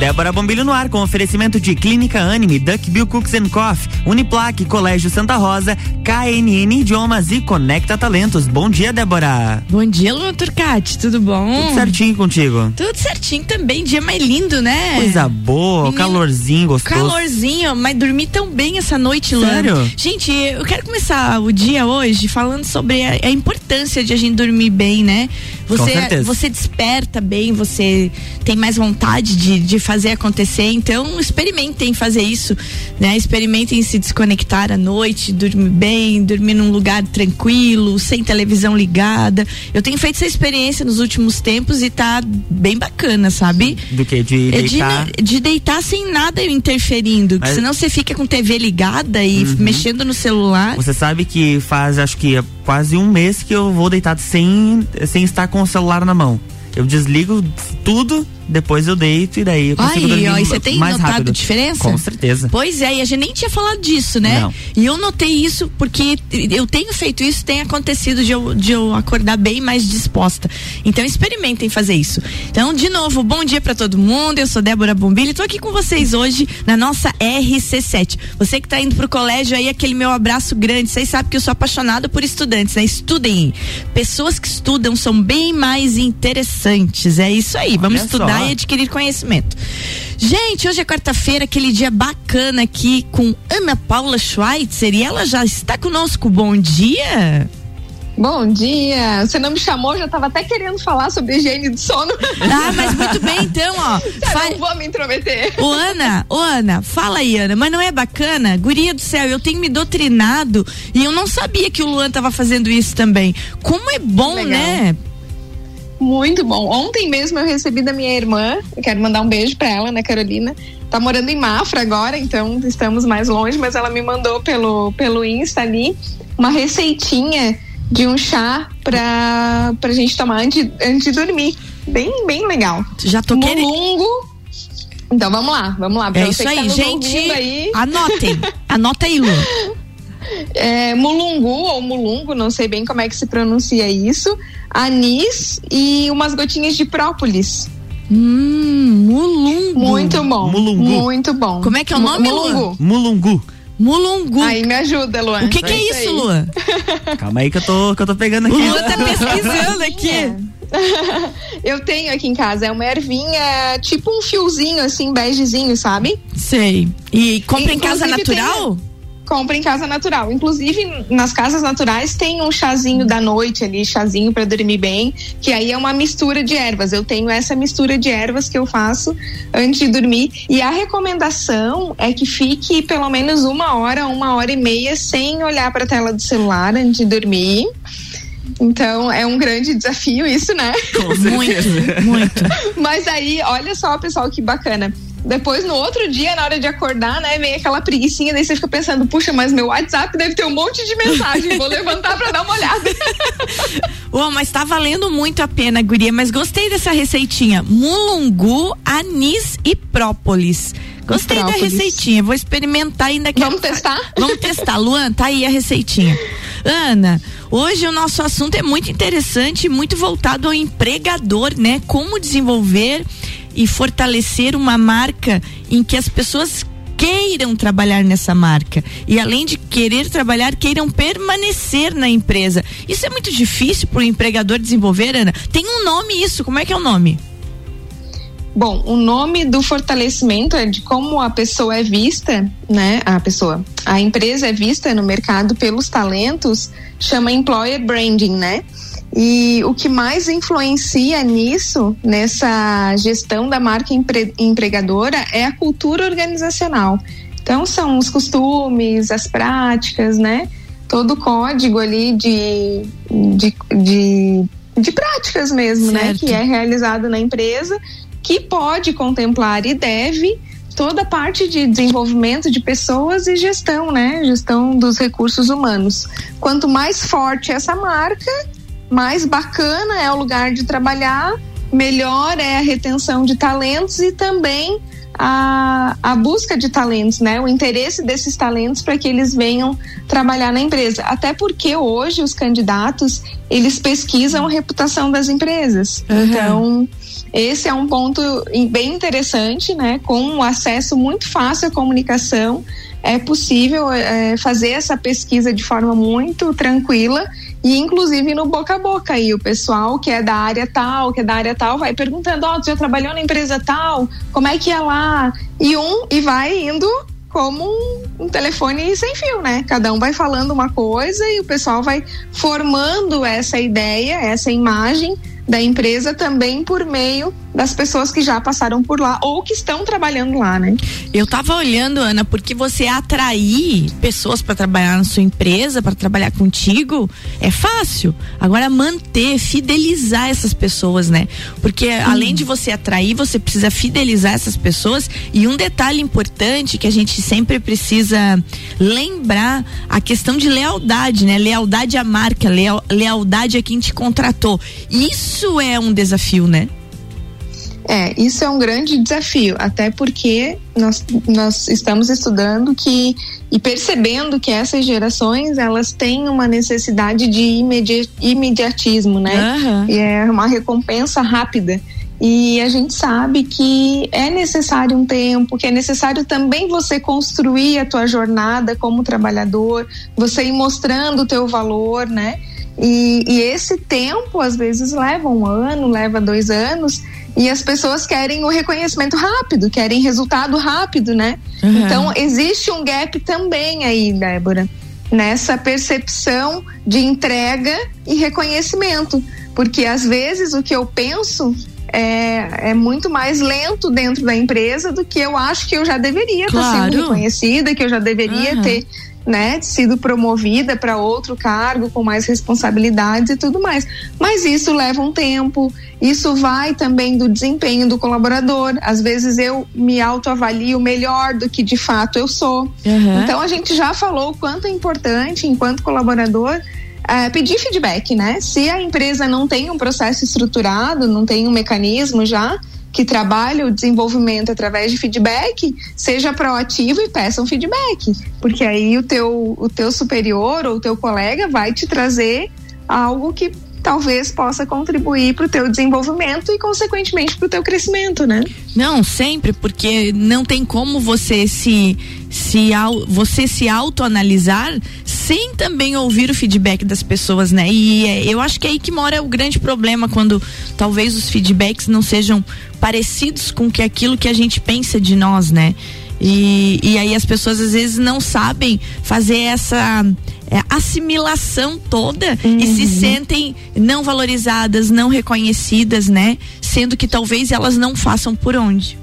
Débora Bombilho no ar com oferecimento de Clínica Anime, Duck Bill Cooks and Coffee, Uniplaque, Colégio Santa Rosa, KNN Idiomas e Conecta Talentos. Bom dia, Débora. Bom dia, Luan Turcati, tudo bom? Tudo certinho contigo? Tudo certinho também, dia mais lindo, né? Coisa boa, Menino, calorzinho gostoso. Calorzinho, mas dormi tão bem essa noite, Luan. Sério? Gente, eu quero começar o dia hoje falando sobre a, a importância de a gente dormir bem, né? Você, você desperta bem, você tem mais vontade de, de fazer acontecer. Então, experimentem fazer isso, né? Experimentem se desconectar à noite, dormir bem, dormir num lugar tranquilo, sem televisão ligada. Eu tenho feito essa experiência nos últimos tempos e tá bem bacana, sabe? Do que? De é deitar? De, de, deitar sem nada interferindo. Mas... Senão você fica com TV ligada e uhum. mexendo no celular. Você sabe que faz, acho que quase um mês que eu vou deitado sem, sem estar com o celular na mão. Eu desligo tudo depois eu deito e daí eu consigo Ai, dormir ó, e você tem mais notado rápido. diferença? Com certeza. Pois é, e a gente nem tinha falado disso, né? Não. E eu notei isso porque eu tenho feito isso, tem acontecido de eu, de eu acordar bem mais disposta. Então experimentem fazer isso. Então, de novo, bom dia para todo mundo. Eu sou Débora Bombilho, tô aqui com vocês hoje na nossa RC7. Você que tá indo pro colégio aí, aquele meu abraço grande. Vocês sabem que eu sou apaixonada por estudantes, né? Estudem. Pessoas que estudam são bem mais interessantes. É isso aí. Vamos Olha estudar e adquirir conhecimento. Gente, hoje é quarta-feira, aquele dia bacana aqui com Ana Paula Schweitzer e ela já está conosco. Bom dia! Bom dia. Você não me chamou, já estava até querendo falar sobre higiene de sono. Ah, mas muito bem, então, ó. Fa... Não vou me intrometer. Ô, Ana, ô, Ana, fala aí, Ana, mas não é bacana? Guria do céu, eu tenho me doutrinado e eu não sabia que o Luan estava fazendo isso também. Como é bom, Legal. né? Muito bom. Ontem mesmo eu recebi da minha irmã, eu quero mandar um beijo para ela, né, Carolina. Tá morando em Mafra agora, então estamos mais longe, mas ela me mandou pelo, pelo Insta ali uma receitinha de um chá pra, pra gente tomar antes, antes de dormir. Bem, bem legal. Já tô querendo. Mulungo. Então vamos lá, vamos lá. é isso aí, tá gente. Aí. Anotem. Anota aí, Lu. É, mulungu ou mulungo, não sei bem como é que se pronuncia isso anis e umas gotinhas de própolis. Hum, mulungu. Muito bom. Mulungu. Muito bom. Como é que é o nome, Mulungu? Mulungu. Mulungu. Aí me ajuda, Luan. O que, que é isso, Luan? Calma aí que eu tô, que eu tô pegando aqui. O Luan tá pesquisando aqui. eu tenho aqui em casa, é uma ervinha, tipo um fiozinho assim, begezinho, sabe? Sei. E compra em casa natural? Tem compra em casa natural. Inclusive, nas casas naturais tem um chazinho da noite ali, chazinho para dormir bem, que aí é uma mistura de ervas. Eu tenho essa mistura de ervas que eu faço antes de dormir. E a recomendação é que fique pelo menos uma hora, uma hora e meia sem olhar para a tela do celular antes de dormir. Então é um grande desafio isso, né? muito, muito. Mas aí, olha só, pessoal, que bacana. Depois, no outro dia, na hora de acordar, né, vem aquela preguiçinha, daí você fica pensando, puxa, mas meu WhatsApp deve ter um monte de mensagem, vou levantar pra dar uma olhada. Uou, mas tá valendo muito a pena, guria, mas gostei dessa receitinha. Mulungu, anis e própolis. Gostei própolis. da receitinha, vou experimentar ainda que Vamos testar? Vamos testar. Luan, tá aí a receitinha. Ana, hoje o nosso assunto é muito interessante, muito voltado ao empregador, né? Como desenvolver e fortalecer uma marca em que as pessoas queiram trabalhar nessa marca e além de querer trabalhar queiram permanecer na empresa isso é muito difícil para o empregador desenvolver Ana tem um nome isso como é que é o nome Bom, o nome do fortalecimento é de como a pessoa é vista, né? A pessoa, a empresa é vista no mercado pelos talentos, chama employer branding, né? E o que mais influencia nisso, nessa gestão da marca empre empregadora, é a cultura organizacional. Então, são os costumes, as práticas, né? Todo o código ali de, de, de, de práticas mesmo, né? certo. né? Que é realizado na empresa, que pode contemplar e deve toda a parte de desenvolvimento de pessoas e gestão, né? Gestão dos recursos humanos. Quanto mais forte essa marca, mais bacana é o lugar de trabalhar, melhor é a retenção de talentos e também a, a busca de talentos, né? O interesse desses talentos para que eles venham trabalhar na empresa. Até porque hoje os candidatos eles pesquisam a reputação das empresas. Uhum. Então esse é um ponto bem interessante, né? Com um acesso muito fácil à comunicação, é possível é, fazer essa pesquisa de forma muito tranquila e inclusive no boca a boca aí o pessoal que é da área tal, que é da área tal, vai perguntando, ó, oh, já trabalhou na empresa tal? Como é que é lá? E um e vai indo como um, um, telefone sem fio, né? Cada um vai falando uma coisa e o pessoal vai formando essa ideia, essa imagem da empresa também por meio das pessoas que já passaram por lá ou que estão trabalhando lá, né? Eu tava olhando, Ana, porque você atrair pessoas para trabalhar na sua empresa, para trabalhar contigo, é fácil. Agora manter, fidelizar essas pessoas, né? Porque hum. além de você atrair, você precisa fidelizar essas pessoas e um detalhe importante que a gente sempre precisa lembrar a questão de lealdade, né? Lealdade à marca, leal, lealdade a quem te contratou. Isso é um desafio, né? É, isso é um grande desafio, até porque nós, nós estamos estudando que e percebendo que essas gerações elas têm uma necessidade de imedi imediatismo, né? Uhum. E é uma recompensa rápida. E a gente sabe que é necessário um tempo, que é necessário também você construir a tua jornada como trabalhador, você ir mostrando o teu valor, né? E, e esse tempo às vezes leva um ano, leva dois anos, e as pessoas querem o reconhecimento rápido, querem resultado rápido, né? Uhum. Então, existe um gap também aí, Débora, nessa percepção de entrega e reconhecimento. Porque às vezes o que eu penso é, é, muito mais lento dentro da empresa do que eu acho que eu já deveria estar tá sendo reconhecida, que eu já deveria uhum. ter né, sido promovida para outro cargo com mais responsabilidades e tudo mais. Mas isso leva um tempo, isso vai também do desempenho do colaborador. Às vezes eu me autoavalio melhor do que de fato eu sou. Uhum. Então a gente já falou o quanto é importante, enquanto colaborador, é, pedir feedback, né? Se a empresa não tem um processo estruturado, não tem um mecanismo já, que trabalha o desenvolvimento através de feedback, seja proativo e peça um feedback, porque aí o teu, o teu superior ou o teu colega vai te trazer algo que talvez possa contribuir para o teu desenvolvimento e consequentemente para o teu crescimento, né? Não, sempre, porque não tem como você se se você se autoanalisar sem também ouvir o feedback das pessoas, né? E é, eu acho que é aí que mora o grande problema quando talvez os feedbacks não sejam parecidos com que aquilo que a gente pensa de nós, né? E, e aí as pessoas às vezes não sabem fazer essa é, assimilação toda uhum. e se uhum. sentem não valorizadas, não reconhecidas, né? Sendo que talvez elas não façam por onde.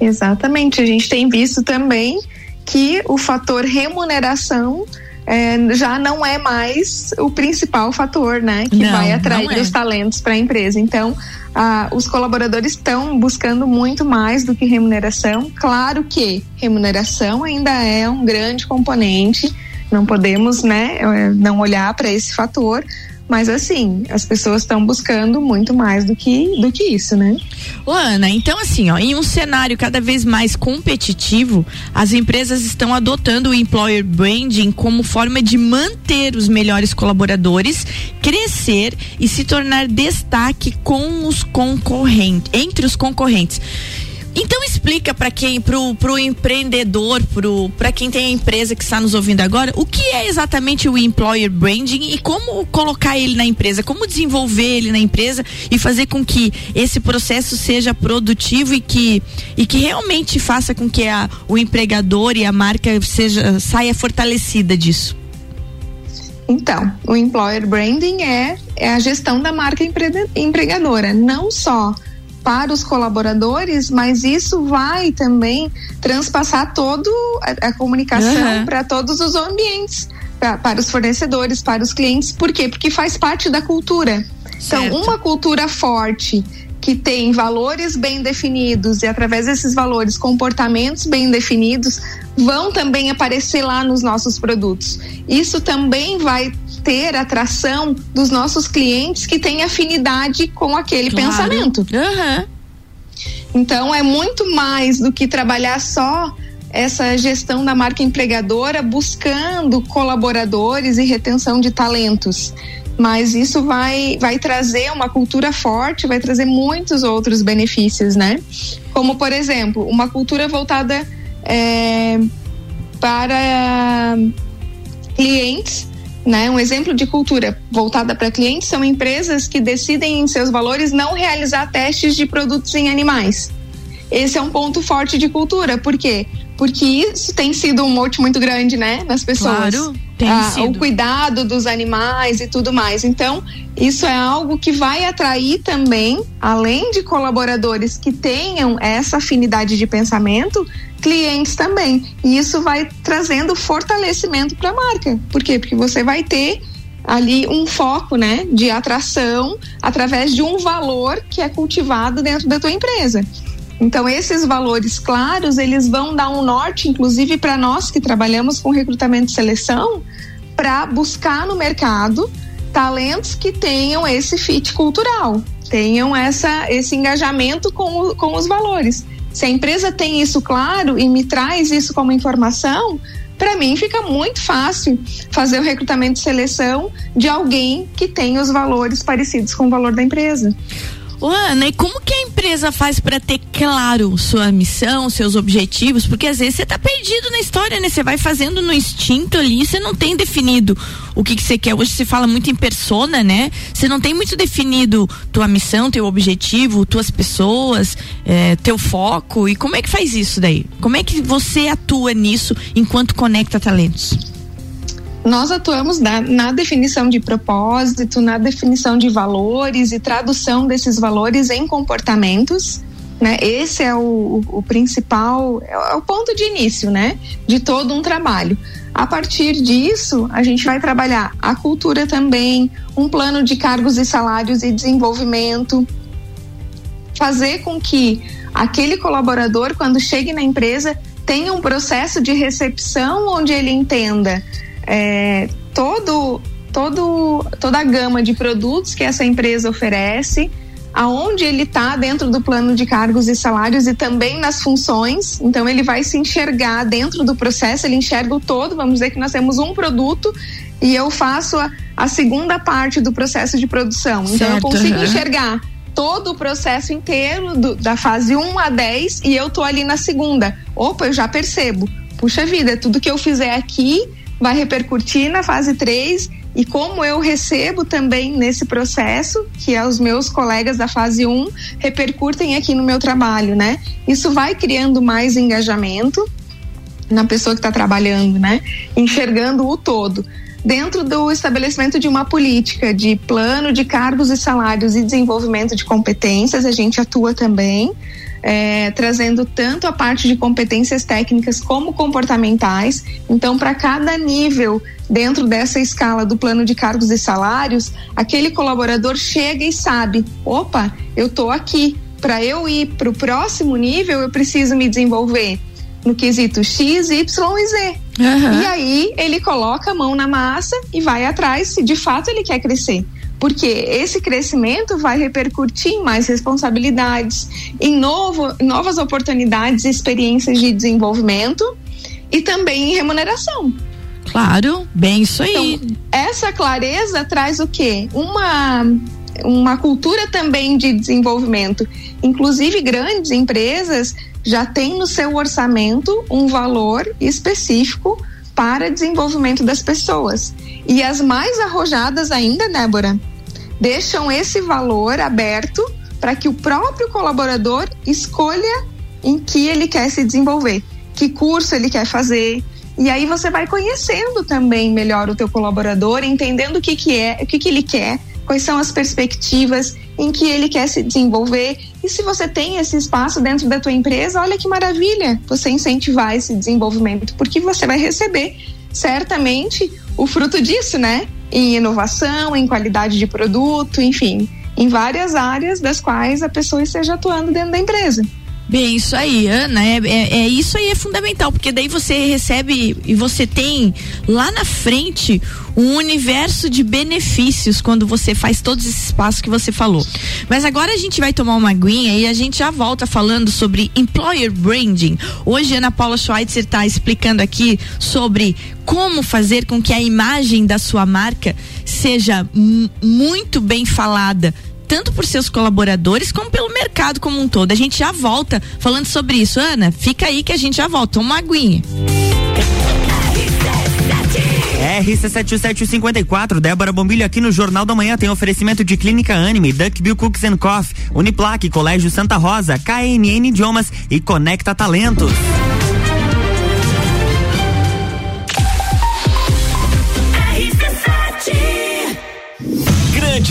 Exatamente. A gente tem visto também que o fator remuneração é, já não é mais o principal fator, né? Que não, vai atrair é. os talentos para a empresa. Então, ah, os colaboradores estão buscando muito mais do que remuneração. Claro que remuneração ainda é um grande componente. Não podemos, né, eh, não olhar para esse fator, mas assim, as pessoas estão buscando muito mais do que, do que isso, né? Ô, Ana, então assim, ó, em um cenário cada vez mais competitivo, as empresas estão adotando o employer branding como forma de manter os melhores colaboradores, crescer e se tornar destaque com os concorrentes, entre os concorrentes. Então explica para quem, pro, pro empreendedor, pro, para quem tem a empresa que está nos ouvindo agora, o que é exatamente o employer branding e como colocar ele na empresa, como desenvolver ele na empresa e fazer com que esse processo seja produtivo e que e que realmente faça com que a, o empregador e a marca seja saia fortalecida disso. Então, o employer branding é, é a gestão da marca empregadora, não só para os colaboradores, mas isso vai também transpassar toda a, comunicação uhum. para todos os ambientes, pra, para os fornecedores, para os clientes. Por quê? Porque faz parte da cultura. Então, certo. Então, uma cultura forte que tem valores bem definidos e através desses valores comportamentos bem definidos vão também aparecer lá nos nossos produtos. Isso também vai ter atração dos nossos clientes que têm afinidade com aquele claro. pensamento. Uhum. Então é muito mais do que trabalhar só essa gestão da marca empregadora buscando colaboradores e retenção de talentos. Mas isso vai, vai trazer uma cultura forte, vai trazer muitos outros benefícios, né? Como, por exemplo, uma cultura voltada é, para clientes né? Um exemplo de cultura voltada para clientes são empresas que decidem em seus valores não realizar testes de produtos em animais. Esse é um ponto forte de cultura, por quê? Porque isso tem sido um mote muito grande, né, nas pessoas. Claro, tem ah. O cuidado dos animais e tudo mais. Então, isso é algo que vai atrair também, além de colaboradores que tenham essa afinidade de pensamento, clientes também. E isso vai trazendo fortalecimento para a marca. Por quê? Porque você vai ter ali um foco, né, de atração através de um valor que é cultivado dentro da tua empresa. Então esses valores claros, eles vão dar um norte inclusive para nós que trabalhamos com recrutamento e seleção, para buscar no mercado talentos que tenham esse fit cultural, tenham essa esse engajamento com, o, com os valores. Se a empresa tem isso claro e me traz isso como informação, para mim fica muito fácil fazer o recrutamento e seleção de alguém que tem os valores parecidos com o valor da empresa. Ana, e como que a empresa faz para ter claro sua missão, seus objetivos? Porque às vezes você tá perdido na história, né? Você vai fazendo no instinto ali, você não tem definido o que que você quer. Hoje se fala muito em persona, né? Você não tem muito definido tua missão, teu objetivo, tuas pessoas, é, teu foco. E como é que faz isso daí? Como é que você atua nisso enquanto conecta talentos? Nós atuamos na, na, definição de propósito, na definição de valores e tradução desses valores em comportamentos. Né? Esse é o, o principal, é o ponto de início, né? De todo um trabalho. A partir disso, a gente vai trabalhar a cultura também, um plano de cargos e salários e desenvolvimento, fazer com que aquele colaborador, quando chegue na empresa, tenha um processo de recepção onde ele entenda é, todo, todo, toda a gama de produtos que essa empresa oferece, aonde ele está dentro do plano de cargos e salários e também nas funções. Então ele vai se enxergar dentro do processo, ele enxerga o todo. Vamos dizer que nós temos um produto e eu faço a, a segunda parte do processo de produção. Então certo, eu consigo uhum. enxergar todo o processo inteiro do, da fase 1 a 10 e eu tô ali na segunda. Opa, eu já percebo. Puxa vida, tudo que eu fizer aqui vai repercutir na fase 3 e como eu recebo também nesse processo, que é os meus colegas da fase 1 repercutem aqui no meu trabalho, né? Isso vai criando mais engajamento na pessoa que está trabalhando, né? Enxergando o todo. Dentro do estabelecimento de uma política de plano de cargos e salários e desenvolvimento de competências, a gente atua também é, trazendo tanto a parte de competências técnicas como comportamentais. Então, para cada nível dentro dessa escala do plano de cargos e salários, aquele colaborador chega e sabe: opa, eu estou aqui. Para eu ir para o próximo nível, eu preciso me desenvolver no quesito X, Y e Z. Uhum. E aí ele coloca a mão na massa e vai atrás se de fato ele quer crescer porque esse crescimento vai repercutir em mais responsabilidades, em novo, novas oportunidades e experiências de desenvolvimento e também em remuneração. Claro, bem isso aí. Então, essa clareza traz o quê? Uma uma cultura também de desenvolvimento. Inclusive grandes empresas já têm no seu orçamento um valor específico para desenvolvimento das pessoas. E as mais arrojadas ainda, Débora, deixam esse valor aberto para que o próprio colaborador escolha em que ele quer se desenvolver, que curso ele quer fazer. E aí você vai conhecendo também melhor o teu colaborador, entendendo o que, que é, o que, que ele quer, quais são as perspectivas em que ele quer se desenvolver. E se você tem esse espaço dentro da tua empresa, olha que maravilha você incentivar esse desenvolvimento, porque você vai receber certamente o fruto disso, né? Em inovação, em qualidade de produto, enfim, em várias áreas das quais a pessoa esteja atuando dentro da empresa. Bem, isso aí, Ana, é, é, é, isso aí é fundamental, porque daí você recebe e você tem lá na frente um universo de benefícios quando você faz todos esses passos que você falou. Mas agora a gente vai tomar uma aguinha e a gente já volta falando sobre employer branding. Hoje Ana Paula Schweitzer está explicando aqui sobre como fazer com que a imagem da sua marca seja muito bem falada tanto por seus colaboradores como pelo mercado como um todo. A gente já volta falando sobre isso. Ana, fica aí que a gente já volta. Uma aguinha. RC7754, Débora Bombilho aqui no Jornal da Manhã tem oferecimento de Clínica Anime, Duckbill Cooks and Coffee, Uniplaque, Colégio Santa Rosa, KNN Idiomas e Conecta Talentos.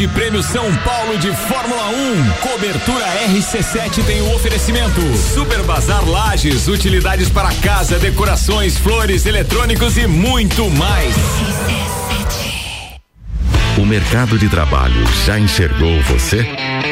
Grande Prêmio São Paulo de Fórmula 1. Cobertura RC7 tem o um oferecimento. Super Bazar Lages, utilidades para casa, decorações, flores, eletrônicos e muito mais. O mercado de trabalho já enxergou você?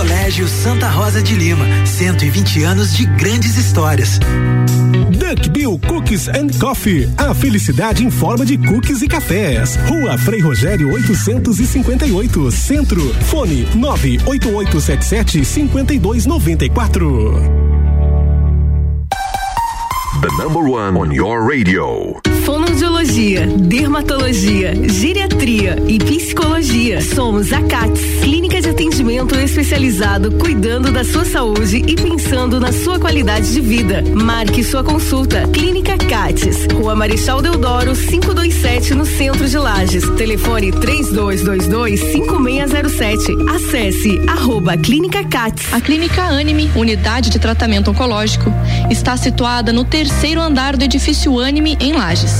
Colégio Santa Rosa de Lima, 120 anos de grandes histórias. Duck Bill Cookies and Coffee. A felicidade em forma de cookies e cafés. Rua Frei Rogério 858, Centro. Fone 98877 5294. The number one on your radio. Fonoaudiologia, dermatologia, geriatria e psicologia. Somos a CATS, clínica de atendimento especializado cuidando da sua saúde e pensando na sua qualidade de vida. Marque sua consulta. Clínica CATS, Rua Marechal Deodoro, 527 no centro de Lages. Telefone 3222 5607. Acesse arroba Clínica CATS. A Clínica Anime, unidade de tratamento oncológico, está situada no terceiro terceiro andar do edifício Anime em Lages,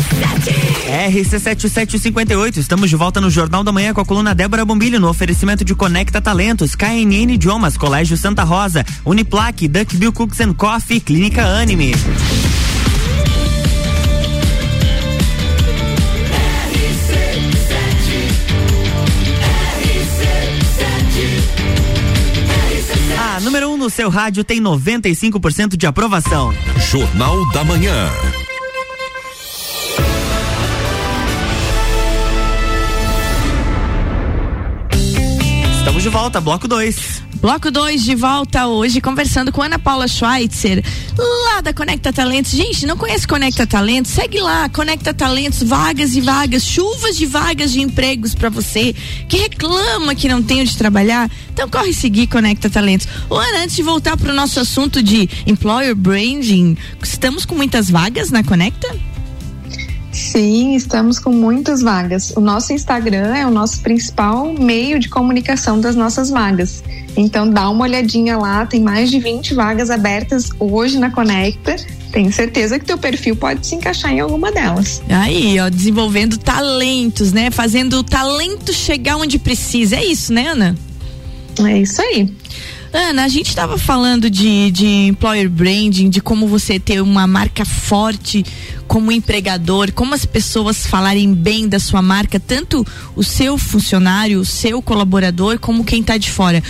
RC7758, estamos de volta no Jornal da Manhã com a coluna Débora Bombilho no oferecimento de Conecta Talentos, KNN Idiomas, Colégio Santa Rosa, Uniplaque, Duckbill Cooks and Coffee, Clínica Anime. A número 1 um no seu rádio tem 95% de aprovação. Jornal da Manhã. Volta, bloco 2. Bloco 2 de volta hoje, conversando com Ana Paula Schweitzer, lá da Conecta Talentos. Gente, não conhece Conecta Talentos? Segue lá, Conecta Talentos, vagas e vagas, chuvas de vagas de empregos para você que reclama que não tem onde trabalhar. Então corre seguir Conecta Talentos. Ô, Ana, antes de voltar para o nosso assunto de employer branding, estamos com muitas vagas na Conecta? Sim, estamos com muitas vagas. O nosso Instagram é o nosso principal meio de comunicação das nossas vagas. Então dá uma olhadinha lá, tem mais de 20 vagas abertas hoje na Conecta. Tenho certeza que teu perfil pode se encaixar em alguma delas. Aí, ó, desenvolvendo talentos, né? Fazendo o talento chegar onde precisa. É isso, né, Ana? É isso aí. Ana, a gente estava falando de, de employer branding, de como você ter uma marca forte como empregador, como as pessoas falarem bem da sua marca, tanto o seu funcionário, o seu colaborador, como quem está de fora.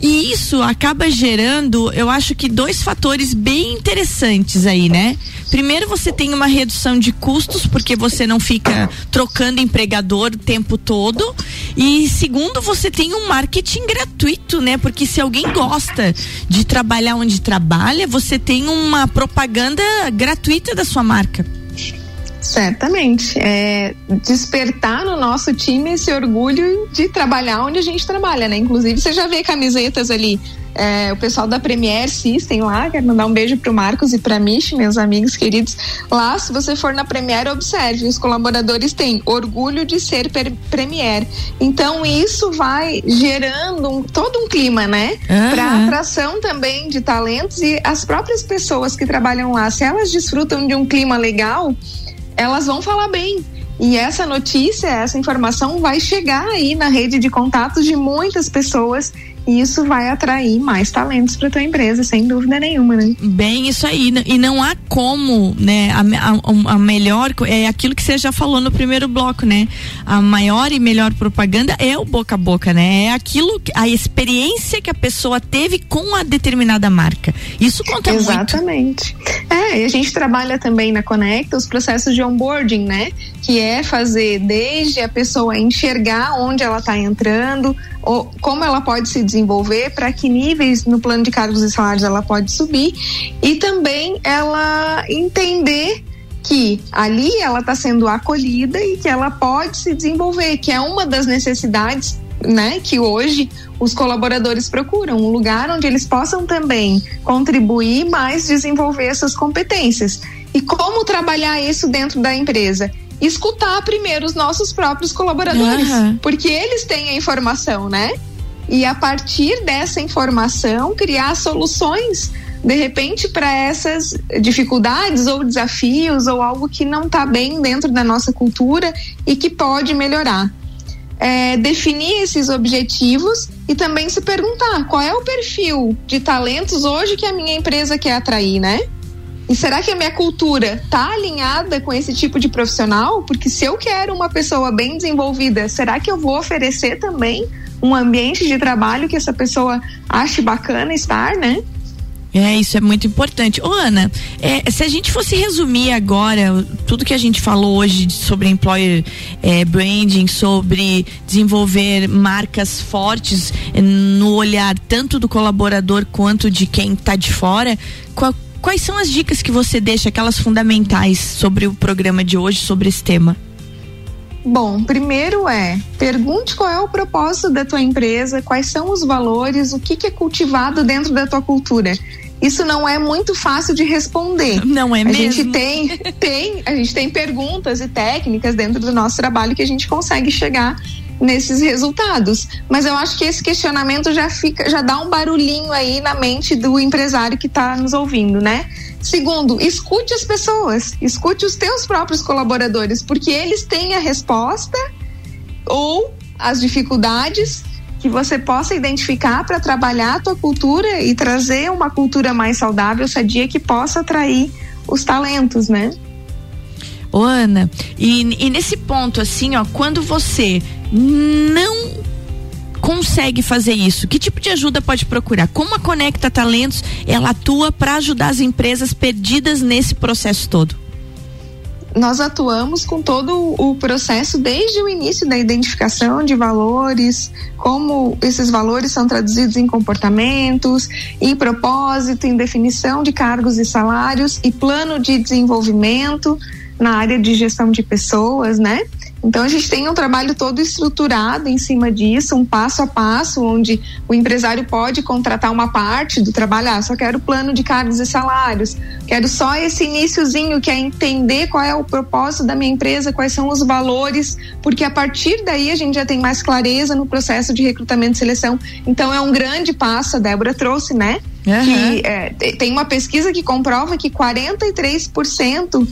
E isso acaba gerando, eu acho que dois fatores bem interessantes aí, né? Primeiro, você tem uma redução de custos, porque você não fica trocando empregador o tempo todo. E segundo, você tem um marketing gratuito, né? Porque se alguém gosta de trabalhar onde trabalha, você tem uma propaganda gratuita da sua marca. Certamente. É despertar no nosso time esse orgulho de trabalhar onde a gente trabalha, né? Inclusive, você já vê camisetas ali. É, o pessoal da Premier System lá, quero mandar um beijo pro Marcos e pra Michi, meus amigos queridos. Lá, se você for na Premier, observe, os colaboradores têm orgulho de ser Premier. Então, isso vai gerando um, todo um clima, né? Uhum. Para atração também de talentos e as próprias pessoas que trabalham lá, se elas desfrutam de um clima legal, elas vão falar bem. E essa notícia, essa informação vai chegar aí na rede de contatos de muitas pessoas e isso vai atrair mais talentos para tua empresa, sem dúvida nenhuma, né? Bem, isso aí. E não há como, né? A, a, a, melhor é aquilo que você já falou no primeiro bloco, né? A maior e melhor propaganda é o boca a boca, né? É aquilo, a experiência que a pessoa teve com a determinada marca. Isso conta Exatamente. muito. Exatamente. É, e a gente trabalha também na Conecta os processos de onboarding, né? Que é fazer desde a pessoa enxergar onde ela está entrando, como ela pode se desenvolver, para que níveis no plano de cargos e salários ela pode subir e também ela entender que ali ela está sendo acolhida e que ela pode se desenvolver, que é uma das necessidades né, que hoje os colaboradores procuram, um lugar onde eles possam também contribuir, mais desenvolver essas competências. E como trabalhar isso dentro da empresa? Escutar primeiro os nossos próprios colaboradores, uhum. porque eles têm a informação, né? E a partir dessa informação, criar soluções, de repente, para essas dificuldades ou desafios ou algo que não está bem dentro da nossa cultura e que pode melhorar. É, definir esses objetivos e também se perguntar qual é o perfil de talentos hoje que a minha empresa quer atrair, né? E será que a minha cultura tá alinhada com esse tipo de profissional? Porque se eu quero uma pessoa bem desenvolvida, será que eu vou oferecer também um ambiente de trabalho que essa pessoa ache bacana estar, né? É, isso é muito importante. Ô, Ana, é, se a gente fosse resumir agora tudo que a gente falou hoje sobre employer é, branding, sobre desenvolver marcas fortes é, no olhar tanto do colaborador quanto de quem está de fora, qual, Quais são as dicas que você deixa, aquelas fundamentais sobre o programa de hoje, sobre esse tema? Bom, primeiro é pergunte qual é o propósito da tua empresa, quais são os valores, o que, que é cultivado dentro da tua cultura. Isso não é muito fácil de responder. Não é a mesmo? A gente tem, tem, a gente tem perguntas e técnicas dentro do nosso trabalho que a gente consegue chegar nesses resultados. Mas eu acho que esse questionamento já fica, já dá um barulhinho aí na mente do empresário que está nos ouvindo, né? Segundo, escute as pessoas, escute os teus próprios colaboradores, porque eles têm a resposta ou as dificuldades que você possa identificar para trabalhar a tua cultura e trazer uma cultura mais saudável, sadia que possa atrair os talentos, né? Ô Ana, e, e nesse ponto assim, ó, quando você não consegue fazer isso? Que tipo de ajuda pode procurar? Como a Conecta Talentos ela atua para ajudar as empresas perdidas nesse processo todo? Nós atuamos com todo o processo desde o início da identificação de valores, como esses valores são traduzidos em comportamentos, em propósito, em definição de cargos e salários e plano de desenvolvimento na área de gestão de pessoas, né? Então a gente tem um trabalho todo estruturado em cima disso, um passo a passo, onde o empresário pode contratar uma parte do trabalho, ah, só quero plano de cargos e salários, quero só esse iníciozinho que é entender qual é o propósito da minha empresa, quais são os valores, porque a partir daí a gente já tem mais clareza no processo de recrutamento e seleção. Então é um grande passo, a Débora trouxe, né? Uhum. Que é, tem uma pesquisa que comprova que 43%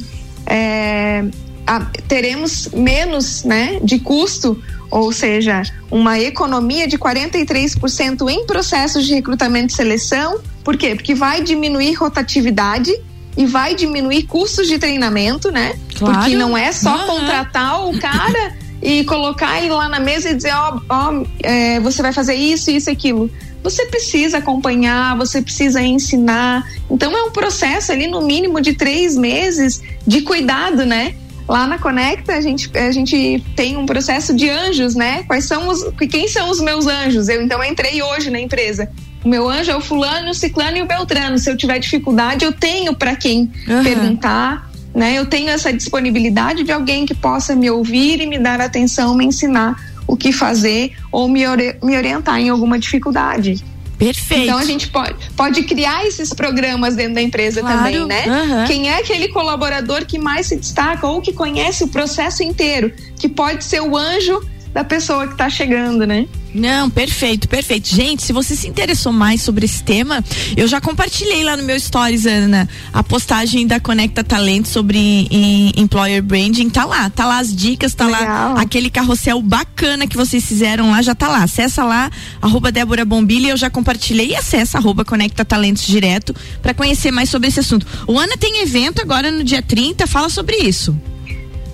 é, a, teremos menos né, de custo, ou seja, uma economia de 43% em processos de recrutamento e seleção. Por quê? Porque vai diminuir rotatividade e vai diminuir custos de treinamento, né? Claro. Porque não é só uhum. contratar o cara e colocar ele lá na mesa e dizer, ó, oh, oh, é, você vai fazer isso, isso, aquilo. Você precisa acompanhar, você precisa ensinar. Então é um processo ali no mínimo de três meses de cuidado, né? Lá na Conecta a gente, a gente tem um processo de anjos, né? Quais são os. Quem são os meus anjos? Eu então entrei hoje na empresa. O meu anjo é o fulano, o ciclano e o beltrano. Se eu tiver dificuldade, eu tenho para quem uhum. perguntar, né? Eu tenho essa disponibilidade de alguém que possa me ouvir e me dar atenção, me ensinar o que fazer ou me, me orientar em alguma dificuldade. Perfeito. Então a gente pode, pode criar esses programas dentro da empresa claro. também, né? Uhum. Quem é aquele colaborador que mais se destaca ou que conhece o processo inteiro, que pode ser o anjo da pessoa que está chegando, né? Não, perfeito, perfeito. Gente, se você se interessou mais sobre esse tema, eu já compartilhei lá no meu Stories, Ana, a postagem da Conecta Talento sobre em, Employer Branding. Tá lá, tá lá as dicas, tá Legal. lá aquele carrossel bacana que vocês fizeram lá, já tá lá. Acessa lá, arroba Débora Bombilha, eu já compartilhei e acessa arroba Conecta Talentos direto para conhecer mais sobre esse assunto. O Ana tem evento agora no dia 30, fala sobre isso.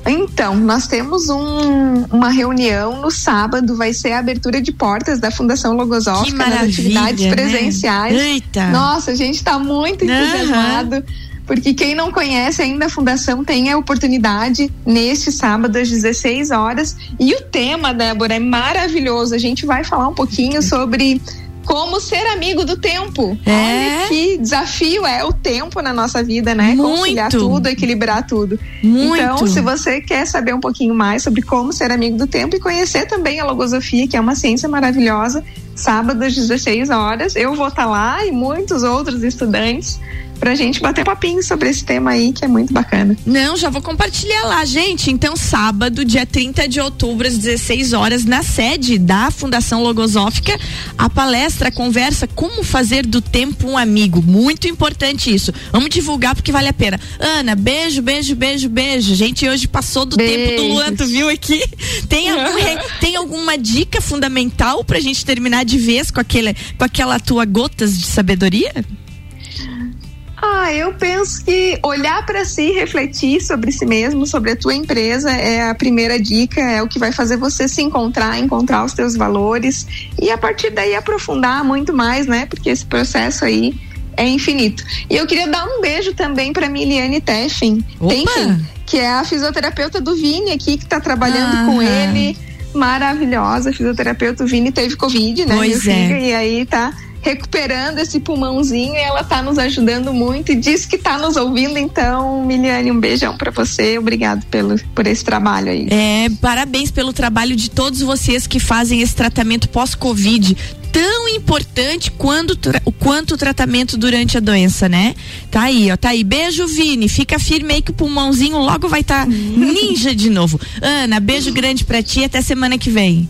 Então, nós temos um, uma reunião no sábado, vai ser a abertura de portas da Fundação Logosófica nas atividades né? presenciais. Né? Eita. Nossa, a gente está muito entusiasmado. Uhum. Porque quem não conhece ainda a Fundação tem a oportunidade neste sábado às 16 horas. E o tema, Débora, é maravilhoso. A gente vai falar um pouquinho sobre como ser amigo do tempo. É. Olha que desafio é o tempo na nossa vida, né? Muito. Conciliar tudo, equilibrar tudo. Muito. Então, se você quer saber um pouquinho mais sobre como ser amigo do tempo e conhecer também a logosofia, que é uma ciência maravilhosa, sábado às 16 horas, eu vou estar tá lá e muitos outros estudantes pra gente bater papinho sobre esse tema aí, que é muito bacana. Não, já vou compartilhar lá, gente. Então, sábado, dia 30 de outubro, às 16 horas, na sede da Fundação Logosófica, a palestra, a conversa Como Fazer do Tempo um Amigo. Muito importante isso. Vamos divulgar porque vale a pena. Ana, beijo, beijo, beijo, beijo. Gente, hoje passou do Beijos. tempo do Luan, tu viu aqui? Tem, algum, tem alguma dica fundamental pra gente terminar de vez com, aquele, com aquela tua gotas de sabedoria? Ah, eu penso que olhar para si, refletir sobre si mesmo, sobre a tua empresa é a primeira dica, é o que vai fazer você se encontrar, encontrar os teus valores e a partir daí aprofundar muito mais, né? Porque esse processo aí é infinito. E eu queria dar um beijo também para Miliane Teffen, Teffen, que é a fisioterapeuta do Vini aqui que está trabalhando ah, com ele. Maravilhosa, fisioterapeuta. O Vini teve Covid, né? Pois é. E aí tá recuperando esse pulmãozinho e ela está nos ajudando muito e diz que está nos ouvindo. Então, Miliane, um beijão para você. Obrigado pelo, por esse trabalho aí. É, parabéns pelo trabalho de todos vocês que fazem esse tratamento pós-Covid tão importante quanto, o quanto o tratamento durante a doença, né? Tá aí, ó, tá aí. Beijo, Vini. Fica firme aí que o pulmãozinho logo vai estar tá ninja de novo. Ana, beijo grande pra ti até semana que vem.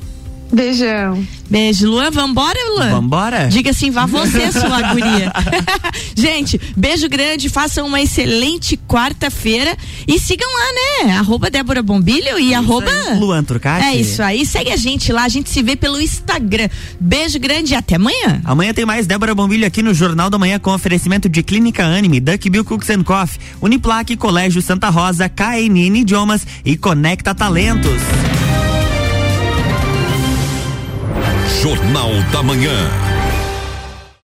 Beijão. Beijo, Luan. Vambora, Luan? Vambora. Diga assim, vá você, sua guria. Gente, beijo grande, façam uma excelente quarta-feira e sigam lá, né? Arroba Débora Bombilho e arroba... Luan Turcati. É isso aí, segue a gente lá, a gente se vê pelo Instagram. Beijo grande e até amanhã. Amanhã tem mais Débora Bombilho aqui no Jornal da Manhã com oferecimento de Clínica Anime, Duck Bill Cooks and Coffee, Uniplaque, Colégio Santa Rosa, KNN Idiomas e Conecta Talentos. Jornal da Manhã.